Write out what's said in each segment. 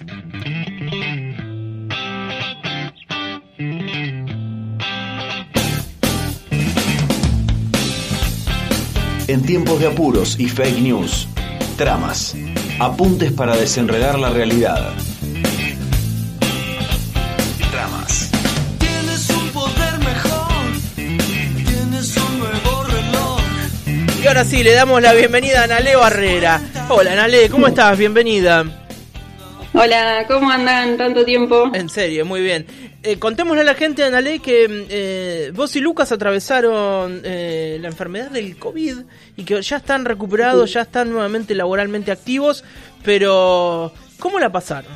En tiempos de apuros y fake news, tramas, apuntes para desenredar la realidad. Tramas. Tienes un poder mejor, tienes un nuevo reloj. Y ahora sí, le damos la bienvenida a Nale Barrera. Hola Nale, ¿cómo estás? Bienvenida. Hola, ¿cómo andan tanto tiempo? En serio, muy bien. Eh, contémosle a la gente, Analé, que eh, vos y Lucas atravesaron eh, la enfermedad del COVID y que ya están recuperados, ya están nuevamente laboralmente activos, pero ¿cómo la pasaron?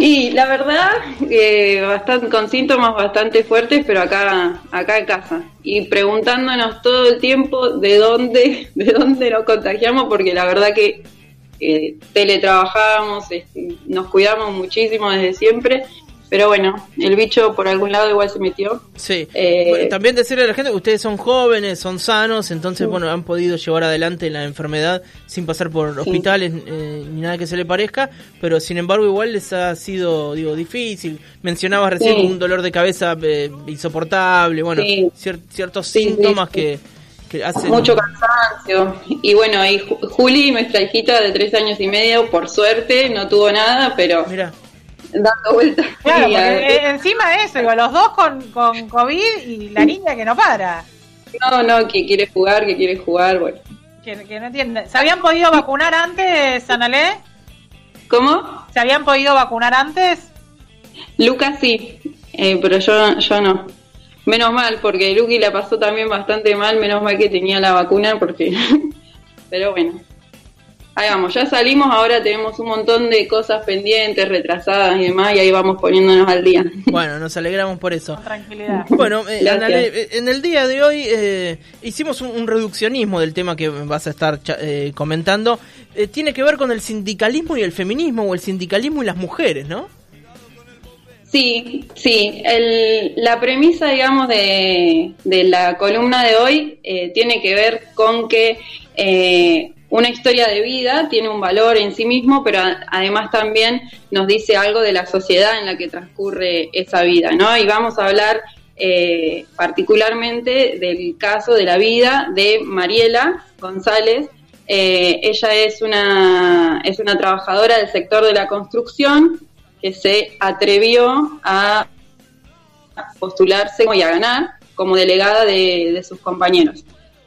Y la verdad, eh, bastante, con síntomas bastante fuertes, pero acá, acá en casa. Y preguntándonos todo el tiempo de dónde, de dónde nos contagiamos, porque la verdad que eh, teletrabajábamos, este, nos cuidamos muchísimo desde siempre pero bueno, el bicho por algún lado igual se metió. Sí. Eh, también decirle a la gente que ustedes son jóvenes, son sanos, entonces, bueno, han podido llevar adelante la enfermedad sin pasar por hospitales eh, ni nada que se le parezca, pero sin embargo igual les ha sido, digo, difícil. Mencionabas recién un dolor de cabeza eh, insoportable, bueno, ciertos síntomas que, que hacen... Mucho cansancio. Y bueno, y Juli, nuestra hijita de tres años y medio, por suerte, no tuvo nada, pero... Mira dando vueltas. Claro, encima de eso, los dos con, con COVID y la niña que no para. No, no, que quiere jugar, que quiere jugar, bueno. Que, no entiende. ¿Se habían podido vacunar antes, Analé? ¿Cómo? ¿Se habían podido vacunar antes? Lucas sí, eh, pero yo, yo no. Menos mal, porque Lucky la pasó también bastante mal, menos mal que tenía la vacuna, porque... pero bueno. Ahí vamos, ya salimos, ahora tenemos un montón de cosas pendientes, retrasadas y demás, y ahí vamos poniéndonos al día. Bueno, nos alegramos por eso. Con tranquilidad. Bueno, eh, eh, en el día de hoy eh, hicimos un, reduccionismo del tema que vas a estar comentando. tiene que ver con el sindicalismo y el feminismo, o el sindicalismo y las mujeres, ¿no? Sí, sí. la premisa, digamos, de, de, la columna de hoy tiene que ver con que una historia de vida tiene un valor en sí mismo, pero además también nos dice algo de la sociedad en la que transcurre esa vida, ¿no? Y vamos a hablar eh, particularmente del caso de la vida de Mariela González. Eh, ella es una, es una trabajadora del sector de la construcción se atrevió a postularse y a ganar como delegada de, sus compañeros.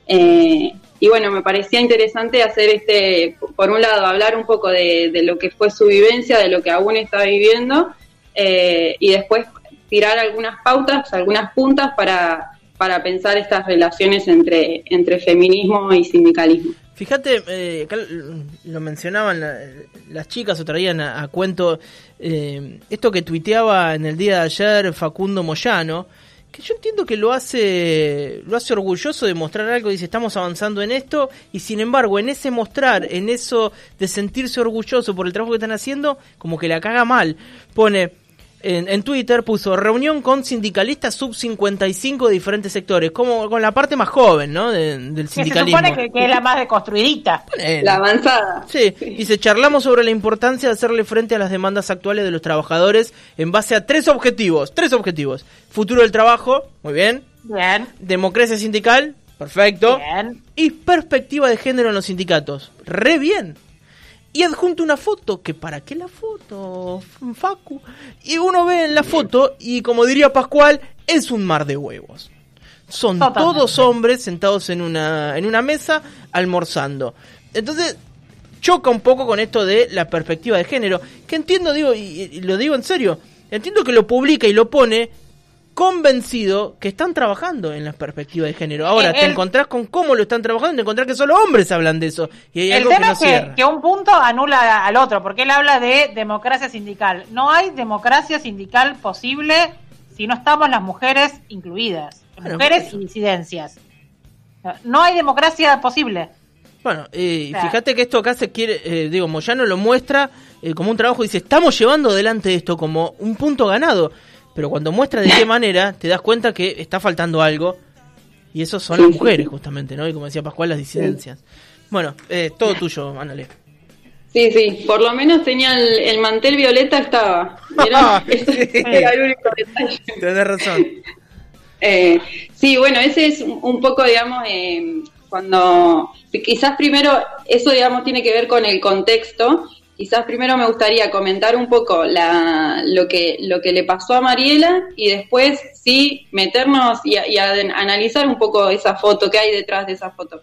Eh, y bueno, me parecía interesante hacer este, por un lado, hablar un poco de, lo que fue su vivencia, de lo que aún está viviendo, eh, y después tirar algunas pautas, algunas puntas para, para pensar estas relaciones entre, entre feminismo y sindicalismo. Fíjate, eh, lo mencionaban las chicas o traían a, cuento eh, esto que tuiteaba en el día de ayer Facundo Moyano, que yo entiendo que lo hace lo hace orgulloso de mostrar algo dice estamos avanzando en esto y sin embargo en ese mostrar en eso de sentirse orgulloso por el trabajo que están haciendo como que la caga mal. Pone en, Twitter puso reunión con sindicalistas sub 55 de diferentes sectores, como con la parte más joven, ¿no? del sindicalismo. se supone que, es la más deconstruidita. La avanzada. Sí, dice, charlamos sobre la importancia de hacerle frente a las demandas actuales de los trabajadores en base a tres objetivos, tres objetivos. Futuro del trabajo, muy bien. Bien. Democracia sindical, perfecto. Bien. Y perspectiva de género en los sindicatos, re bien y adjunto una foto, que para qué la foto, Facu. Y uno ve en la foto y como diría Pascual, es un mar de huevos. Son todos hombres sentados en una, en una mesa almorzando. Entonces, choca un poco con esto de la perspectiva de género, que entiendo, digo, y lo digo en serio, entiendo que lo publica y lo pone convencido que están trabajando en la perspectiva de género. Ahora, te encontrás con cómo lo están trabajando y te encontrás que solo hombres hablan de eso. Y hay el algo tema que es que, que, un punto anula al otro, porque él habla de democracia sindical. No hay democracia sindical posible si no estamos las mujeres incluidas. mujeres y disidencias. No hay democracia posible. Bueno, y fíjate que esto acá se quiere, eh, digo, Moyano lo muestra eh, como un trabajo, dice, estamos llevando adelante esto como un punto ganado pero cuando muestra de qué manera, te das cuenta que está faltando algo. Y eso son las mujeres, justamente, ¿no? Y como decía Pascual, las disidencias. Bueno, eh, todo tuyo, Anale. Sí, sí, por lo menos tenía el, el mantel violeta, estaba. Era, ese era el único detalle. Tenés razón. Eh, sí, bueno, ese es un un poco, digamos, eh, cuando quizás primero, eso, digamos, tiene que ver con el contexto. Quizás primero me gustaría comentar un poco lo, que, le pasó a Mariela y después sí meternos y, y a- analizar un poco esa foto, qué hay detrás de esa foto.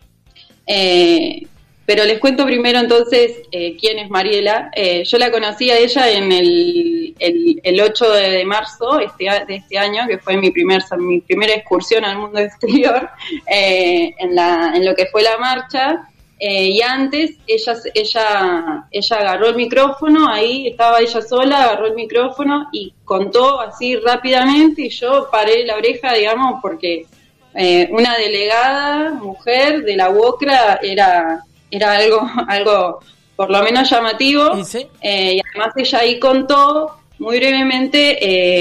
Eh, pero les cuento primero entonces eh, quién es Mariela. Eh, yo la conocí a ella en el, el, el 8 de marzo este, de este año, que fue mi, primer, mi primera excursión al mundo exterior, eh, en, la, en lo que fue la marcha. Eh, y antes ella, ella, ella agarró el micrófono, ahí estaba ella sola, agarró el micrófono y contó así rápidamente y yo paré la oreja, digamos, porque eh, una delegada mujer de la UOCRA era, era algo, algo por lo menos llamativo. Eh, y además ella ahí contó muy brevemente,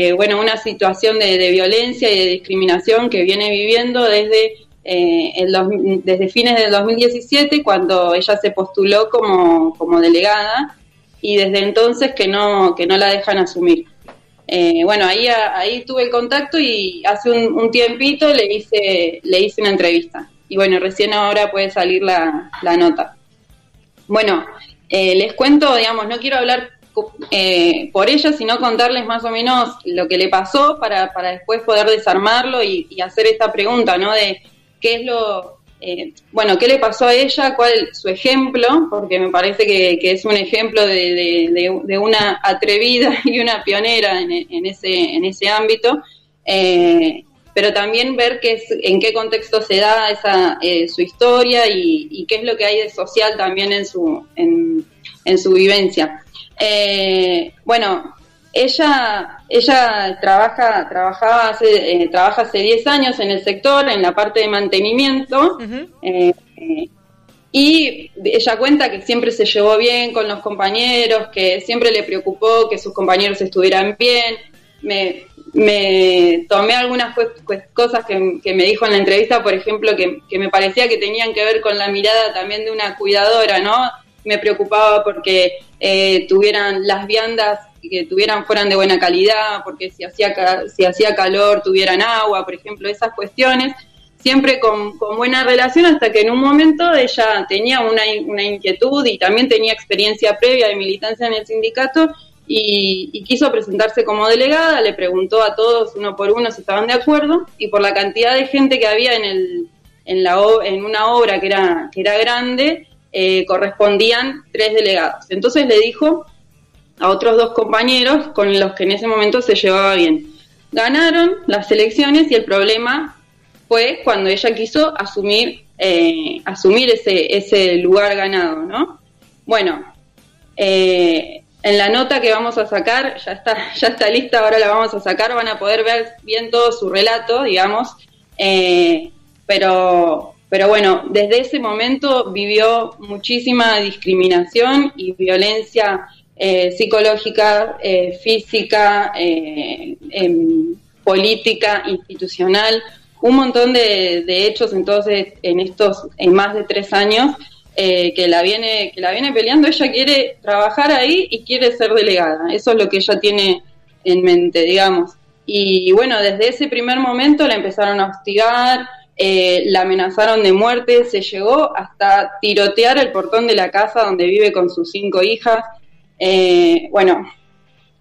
eh, bueno, una situación de, de violencia y de discriminación que viene viviendo desde, eh, desde fines del 2017, cuando ella se postuló como, como delegada, y desde entonces que no, que no la dejan asumir. Eh, bueno, ahí, ahí tuve el contacto y hace un, un tiempito le hice, le hice una entrevista. Y bueno, recién ahora puede salir la, la nota. Bueno, eh, les cuento, digamos, no quiero hablar eh, por ella, sino contarles más o menos lo que le pasó para, para después poder desarmarlo y, y hacer esta pregunta, ¿no? De qué es lo, eh, bueno, qué le pasó a ella, cuál su ejemplo, porque me parece que, es un ejemplo de- de una atrevida y una pionera en, en ese, en ese ámbito. Eh, pero también ver qué es, en qué contexto se da esa, eh, su historia y, y qué es lo que hay de social también en su, en, en su vivencia. Eh, bueno, ella, ella trabaja, trabajaba hace, eh, trabaja hace 10 años en el sector, en la parte de mantenimiento, eh, eh, y ella cuenta que siempre se llevó bien con los compañeros, que siempre le preocupó que sus compañeros estuvieran bien. Me, me tomé algunas cosas que, que me dijo en la entrevista, por ejemplo, que, que me parecía que tenían que ver con la mirada también de una cuidadora, ¿no? Me preocupaba porque eh, tuvieran las viandas que tuvieran fueran de buena calidad, porque si hacía si hacía calor tuvieran agua, por ejemplo, esas cuestiones siempre con, con buena relación hasta que en un momento ella tenía una, una inquietud y también tenía experiencia previa de militancia en el sindicato y, y quiso presentarse como delegada, le preguntó a todos uno por uno si estaban de acuerdo y por la cantidad de gente que había en, el, en, la, en una obra que era, que era grande, eh, correspondían tres delegados. Entonces le dijo a otros dos compañeros con los que en ese momento se llevaba bien. Ganaron las elecciones y el problema fue cuando ella quiso asumir eh, asumir ese ese lugar ganado, ¿no? Bueno, eh, en la nota que vamos a sacar ya está ya está lista, ahora la vamos a sacar, van a poder ver bien todo su relato, digamos, eh, pero pero bueno, desde ese momento vivió muchísima discriminación y violencia eh, psicológica, eh, física, eh, em, política, institucional, un montón de, hechos entonces en estos, en más de tres años, que la viene, que la viene peleando, ella quiere trabajar ahí y quiere ser delegada. Eso es lo que ella tiene en mente, digamos. Y bueno, desde ese primer momento la empezaron a hostigar, la amenazaron de muerte, se llegó hasta tirotear el portón de la casa donde vive con sus cinco hijas. Eh, bueno,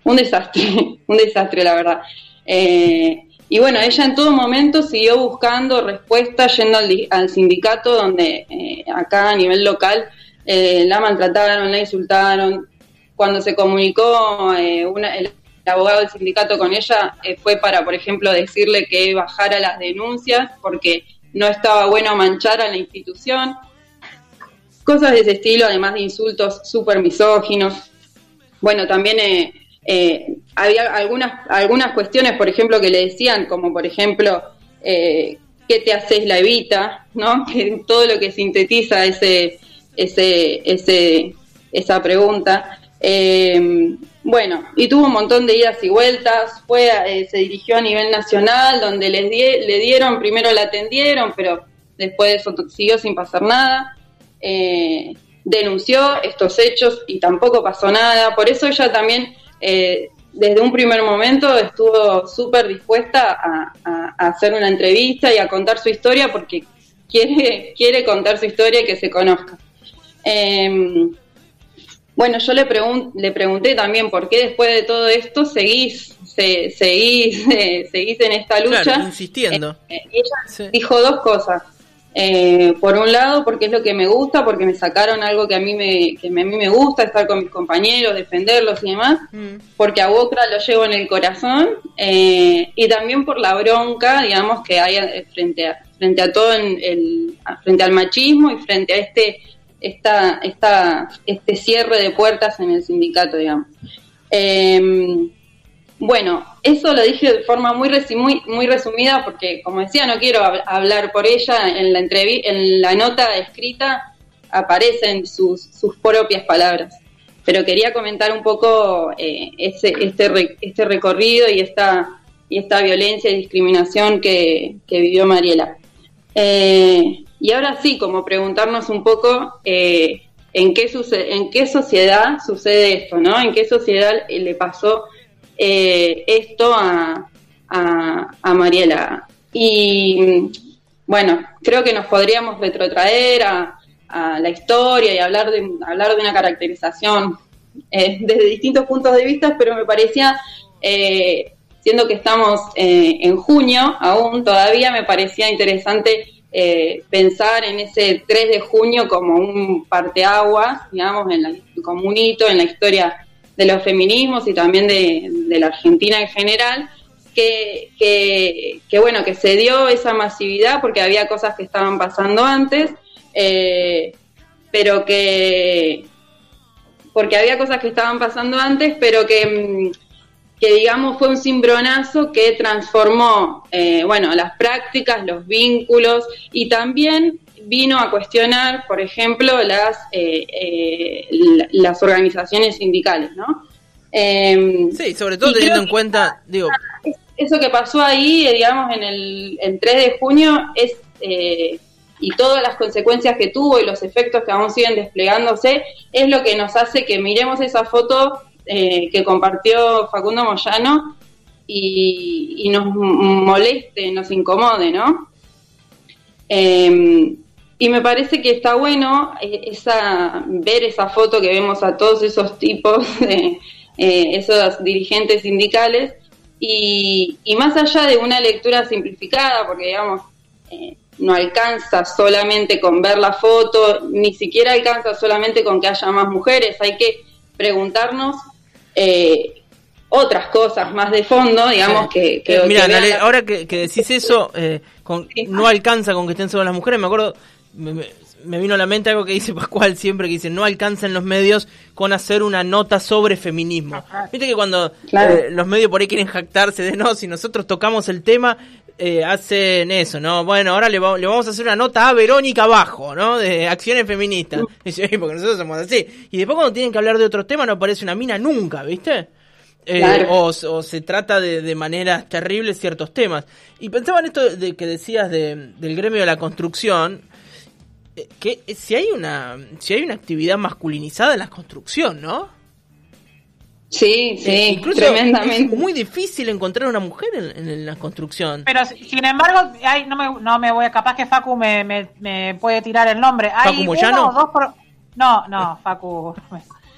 un desastre, un desastre la verdad. Eh, y bueno, ella en todo momento siguió buscando respuestas, yendo al, di- al sindicato donde eh, acá a nivel local eh, la maltrataron, la insultaron. Cuando se comunicó eh, una- el, el abogado del sindicato con ella, fue para, por ejemplo, decirle que bajara las denuncias porque no estaba bueno manchar a la institución. Cosas de ese estilo, además de insultos súper misóginos. Bueno, también eh, eh, había algunas, algunas cuestiones, por ejemplo, que le decían, como por ejemplo, eh, ¿qué te haces la evita? ¿No? Que todo lo que sintetiza ese, ese, ese, esa pregunta. Bueno, y tuvo un montón de idas y vueltas, fue, se dirigió a nivel nacional, donde les le dieron, primero la atendieron, pero después de eso siguió sin pasar nada. Denunció estos hechos y tampoco pasó nada. Por eso ella también, eh, desde un primer momento, estuvo súper dispuesta a, a, hacer una entrevista y a contar su historia porque quiere, quiere contar su historia y que se conozca. Eh, bueno, yo le, le pregunté también por qué después de todo esto seguís, seguís, seguís en esta lucha. insistiendo. Eh, y ella dijo dos cosas. Eh, por un lado, porque es lo que me gusta, porque me sacaron algo que a mí me, que a mí me gusta, estar con mis compañeros, defenderlos y demás, mm. porque a Wokra lo llevo en el corazón, eh, y también por la bronca, digamos, que hay frente a, frente a todo el, frente al machismo y frente a este esta, esta, este cierre de puertas en el sindicato, digamos. Em, bueno, eso lo dije de forma muy, muy, muy resumida porque, como decía, no quiero hablar por ella. En la, en la nota escrita aparecen sus, sus propias palabras. Pero quería comentar un poco eh, ese, este, este recorrido y esta, y esta violencia y discriminación que, que vivió Mariela. Eh, y ahora sí, como preguntarnos un poco eh, en, qué en qué sociedad sucede esto, ¿no? En qué sociedad le pasó eh, esto a, a, Mariela. Y bueno, creo que nos podríamos retrotraer a, la historia y hablar de, hablar de una caracterización eh, desde distintos puntos de vista, pero me parecía, siendo que estamos en junio aún todavía, me parecía interesante eh, pensar en ese 3 de junio como un parteaguas, digamos, en la, como un hito en la historia de los feminismos y también de, la Argentina en general, que, que, bueno, que se dio esa masividad porque había cosas que estaban pasando antes, eh, pero que porque había cosas que estaban pasando antes, pero que mm, que digamos fue un cimbronazo que transformó, eh, bueno, las prácticas, los vínculos y también vino a cuestionar, por ejemplo, las, eh, eh, las organizaciones sindicales, ¿no? Em, sí, sobre todo teniendo en cuenta, digo... Eso que pasó ahí, digamos, en el, el 3 de junio es y todas las consecuencias que tuvo y los efectos que aún siguen desplegándose, es lo que nos hace que miremos esa foto eh, que compartió Facundo Moyano y, nos moleste, nos incomode, ¿no? Em, y me parece que está bueno eh, esa, ver esa foto que vemos a todos esos tipos de eh, esos dirigentes sindicales. Y, más allá de una lectura simplificada, porque digamos, no alcanza solamente con ver la foto, ni siquiera alcanza solamente con que haya más mujeres, hay que preguntarnos eh, otras cosas más de fondo, digamos, que... que, Mira, ahora que, decís eso, eh, no alcanza con que estén solo las mujeres, me acuerdo, me, vino a la mente algo que dice Pascual siempre, que dice, no alcanza en los medios con hacer una nota sobre feminismo. Viste que cuando eh, los medios por ahí quieren jactarse de, no, si nosotros tocamos el tema, eh, hacen eso, ¿no? Bueno, ahora le, le, vamos a hacer una nota a Verónica Bajo, ¿no? De acciones feministas. Y porque nosotros somos así. Y después cuando tienen que hablar de otros temas no aparece una mina nunca, ¿viste? Eh, o, se trata de, de, maneras terribles ciertos temas. Y pensaba en esto de que decías de, del gremio de la construcción, que si hay una si hay una actividad masculinizada en la construcción, ¿no? Sí, sí, tremendamente. Es muy difícil encontrar una mujer en, la construcción. Pero sin embargo, hay, no, me, no me voy, capaz que Facu me, me, puede tirar el nombre. Hay ¿Facu uno o dos No, no, Facu.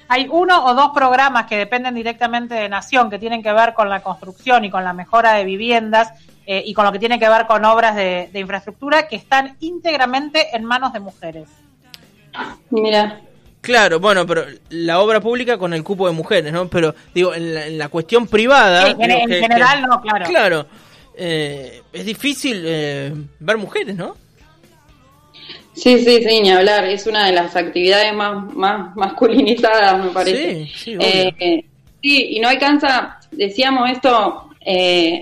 Hay uno o dos programas que dependen directamente de Nación, que tienen que ver con la construcción y con la mejora de viviendas eh, y con lo que tiene que ver con obras de, de infraestructura, que están íntegramente en manos de mujeres. Mira. Claro, bueno, pero la obra pública con el cupo de mujeres, ¿no? Pero digo, en la, cuestión privada... en, general no, claro. Claro, eh, es difícil eh, ver mujeres, ¿no? Sí, sí, sí, ni hablar. Es una de las actividades más, más masculinizadas, me parece. Sí, sí, eh, sí y no alcanza, decíamos esto,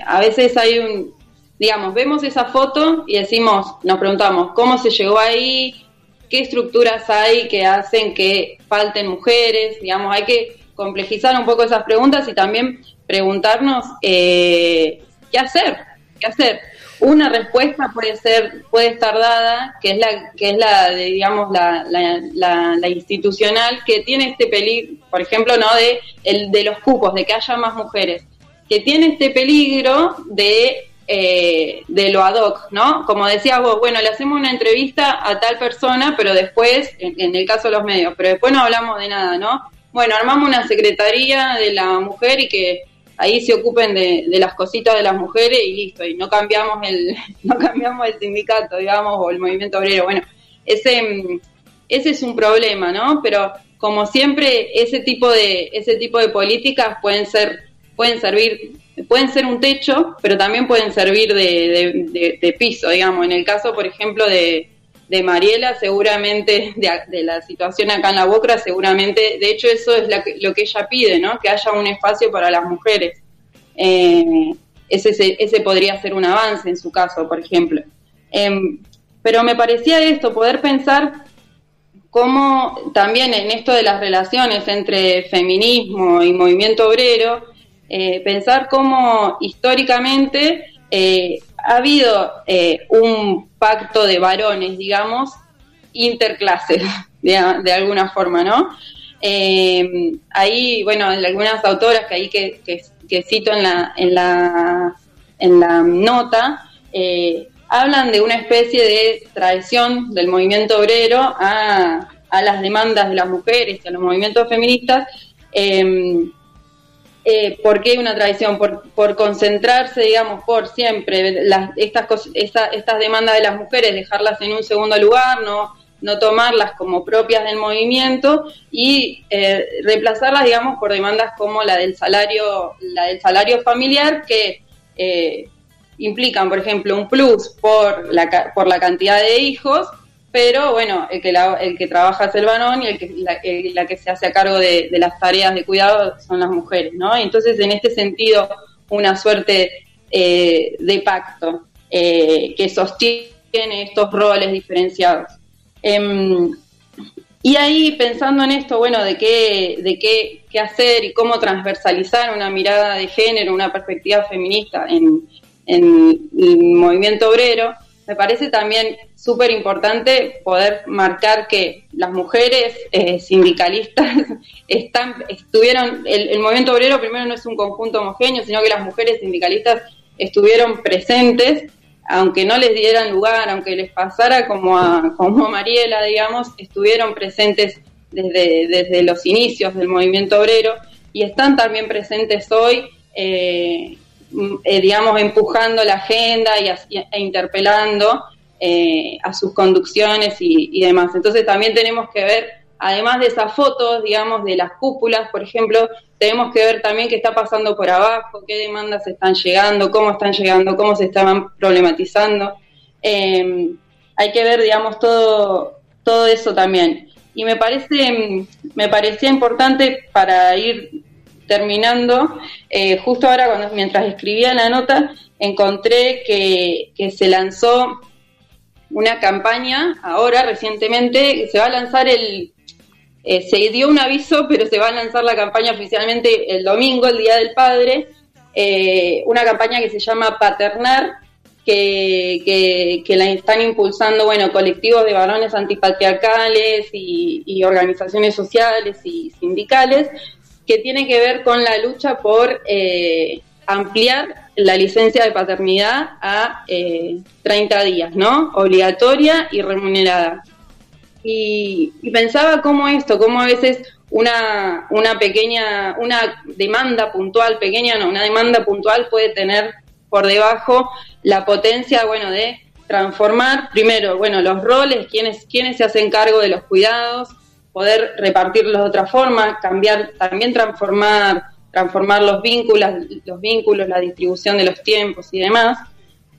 a veces hay un, digamos, vemos esa foto y decimos, nos preguntamos, ¿cómo se llegó ahí? qué estructuras hay que hacen que falten mujeres, digamos, hay que complejizar un poco esas preguntas y también preguntarnos eh, qué hacer, qué hacer. una respuesta puede ser, puede estar dada, que es la, que es la digamos, la, la, la, institucional, que tiene este peligro, por ejemplo, no de, el, de los cupos, de que haya más mujeres, que tiene este peligro de eh, de lo ad hoc, ¿no? Como decías vos, bueno, le hacemos una entrevista a tal persona, pero después, en, el caso de los medios, pero después no hablamos de nada, ¿no? Bueno, armamos una secretaría de la mujer y que ahí se ocupen de, las cositas de las mujeres y listo, y no cambiamos el, no cambiamos el sindicato, digamos, o el movimiento obrero. Bueno, ese, ese es un problema, ¿no? Pero como siempre, ese tipo de, ese tipo de políticas pueden ser, pueden servir pueden ser un techo, pero también pueden servir de, piso, digamos. En el caso, por ejemplo, de, Mariela, seguramente, de, la situación acá en la Bocra, seguramente, de hecho, eso es lo que ella pide, ¿no? Que haya un espacio para las mujeres. Eh, ese, ese podría ser un avance en su caso, por ejemplo. Em, pero me parecía esto, poder pensar cómo también en esto de las relaciones entre feminismo y movimiento obrero, eh, pensar cómo históricamente eh, ha habido eh, un pacto de varones, digamos, interclases, de, alguna forma, ¿no? ahí, bueno, algunas autoras que ahí que, cito en la, en la, en la nota, hablan de una especie de traición del movimiento obrero a, a las demandas de las mujeres y a los movimientos feministas, ¿Por qué una tradición? Por, concentrarse, digamos, por siempre las, estas, estas demandas de las mujeres, dejarlas en un segundo lugar, no, no tomarlas como propias del movimiento y eh, reemplazarlas, digamos, por demandas como la del salario, la del salario familiar que eh, implican, por ejemplo, un plus por la, por la cantidad de hijos pero bueno, el que, el que trabaja es el varón y el que, la, que se hace a cargo de, las tareas de cuidado son las mujeres, ¿no? Entonces, en este sentido, una suerte eh, de pacto eh, que sostiene estos roles diferenciados. Em, y ahí, pensando en esto, bueno, de qué, de qué, qué hacer y cómo transversalizar una mirada de género, una perspectiva feminista en, en el movimiento obrero, me parece también súper importante poder marcar que las mujeres eh, sindicalistas están, estuvieron, el, movimiento obrero primero no es un conjunto homogéneo, sino que las mujeres sindicalistas estuvieron presentes, aunque no les dieran lugar, aunque les pasara como a, como Mariela, digamos, estuvieron presentes desde, desde los inicios del movimiento obrero y están también presentes hoy. Eh, eh, digamos, empujando la agenda y e interpelando eh, a sus conducciones y, demás. Entonces también tenemos que ver, además de esas fotos, digamos, de las cúpulas, por ejemplo, tenemos que ver también qué está pasando por abajo, qué demandas están llegando, cómo están llegando, cómo se estaban problematizando. Em, hay que ver, digamos, todo, todo eso también. Y me parece, me parecía importante para ir terminando, eh, justo ahora cuando mientras escribía la nota, encontré que, se lanzó una campaña, ahora recientemente, se va a lanzar el, eh, se dio un aviso, pero se va a lanzar la campaña oficialmente el domingo, el Día del Padre, eh, una campaña que se llama Paternar, que, que, la están impulsando, bueno, colectivos de varones antipatriarcales y, y organizaciones sociales y sindicales, que tiene que ver con la lucha por eh, ampliar la licencia de paternidad a eh, 30 días, ¿no? Obligatoria y remunerada. Y, pensaba cómo esto, cómo a veces una, una pequeña, una demanda puntual, pequeña no, una demanda puntual puede tener por debajo la potencia, bueno, de transformar primero, bueno, los roles, quiénes, quiénes se hacen cargo de los cuidados, poder repartirlos de otra forma, cambiar, también transformar, transformar los vínculos, los vínculos, la distribución de los tiempos y demás.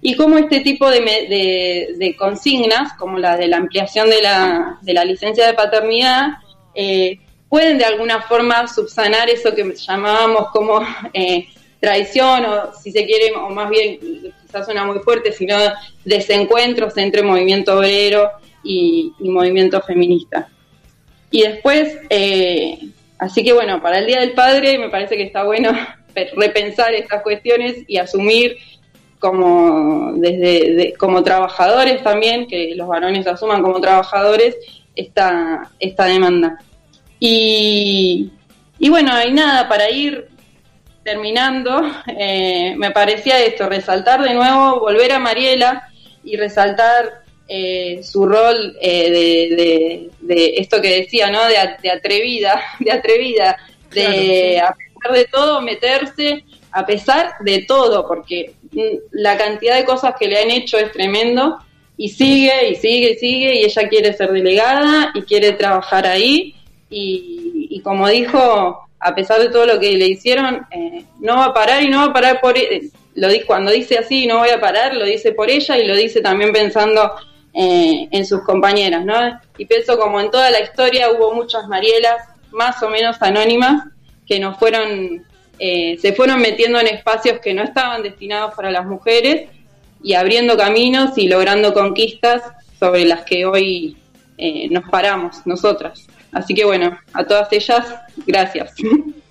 Y cómo este tipo de, consignas, como la de la ampliación de la, de la licencia de paternidad, eh, pueden de alguna forma subsanar eso que llamábamos como eh, traición, o si se quiere, o más bien, quizás suena muy fuerte, sino desencuentros entre movimiento obrero y movimiento feminista. Y después, eh, así que bueno, para el Día del Padre me parece que está bueno repensar estas cuestiones y asumir como desde de- como trabajadores también, que los varones asuman como trabajadores esta, esta demanda. Y, y bueno, hay nada, para ir terminando, eh, me parecía esto, resaltar de nuevo, volver a Mariela y resaltar eh, su rol eh, de, de- de esto que decía, ¿no? De, atrevida, de atrevida, de a pesar de todo meterse, a pesar de todo, porque mm, la cantidad de cosas que le han hecho es tremendo y sigue y sigue y sigue y ella quiere ser delegada y quiere trabajar ahí y, y como dijo, a pesar de todo lo que le hicieron, eh, no va a parar y no va a parar por eh, lo cuando dice así, no voy a parar, lo dice por ella y lo dice también pensando eh, en sus compañeras, ¿no? Y pienso como en toda la historia hubo muchas Marielas más o menos anónimas que nos fueron, eh, se fueron metiendo en espacios que no estaban destinados para las mujeres y abriendo caminos y logrando conquistas sobre las que hoy eh, nos paramos nosotras. Así que bueno, a todas ellas, gracias.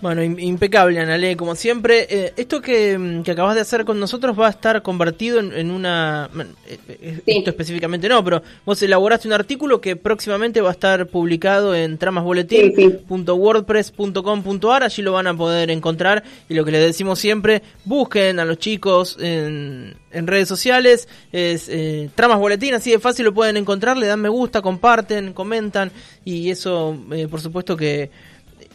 Bueno, im- impecable, Anale, como siempre. Eh, esto que, mm, que acabas de hacer con nosotros va a estar convertido en, en una... eh, eh, Sí. Esto específicamente no, pero vos elaboraste un artículo que próximamente va a estar publicado en tramasboletín.wordpress.com.ar, allí lo van a poder encontrar y lo que les decimos siempre, busquen a los chicos en, en redes sociales, es eh, Tramas Boletín, así de fácil lo pueden encontrar, le dan me gusta, comparten, comentan y eso eh, por supuesto que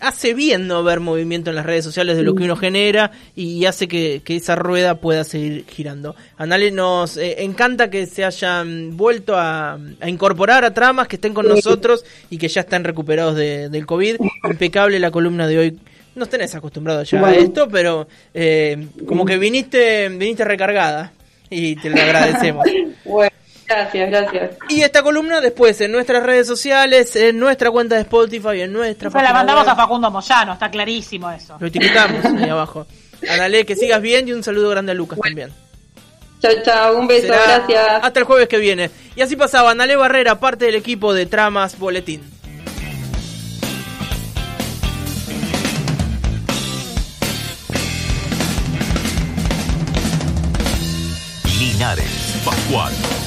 hace bien no ver movimiento en las redes sociales de lo que uno genera y hace que, que esa rueda pueda seguir girando. Anale, nos eh, encanta que se hayan vuelto a, a incorporar a tramas, que estén con nosotros y que ya están recuperados de- del COVID. Impecable la columna de hoy. No tenés acostumbrado ya a Bueno. esto, pero eh, como que viniste, viniste recargada y te lo agradecemos. Bueno, gracias, gracias. Y esta columna después en nuestras redes sociales, en nuestra cuenta de Spotify, en nuestra Se la mandamos web. a Facundo Moyano, está clarísimo eso. Lo etiquetamos ahí abajo. Anale, que sigas bien y un saludo grande a Lucas también. Chao, chao, un beso, Será gracias. Hasta el jueves que viene. Y así pasaba Anale Barrera, parte del equipo de Tramas Boletín. Linares, Pascual.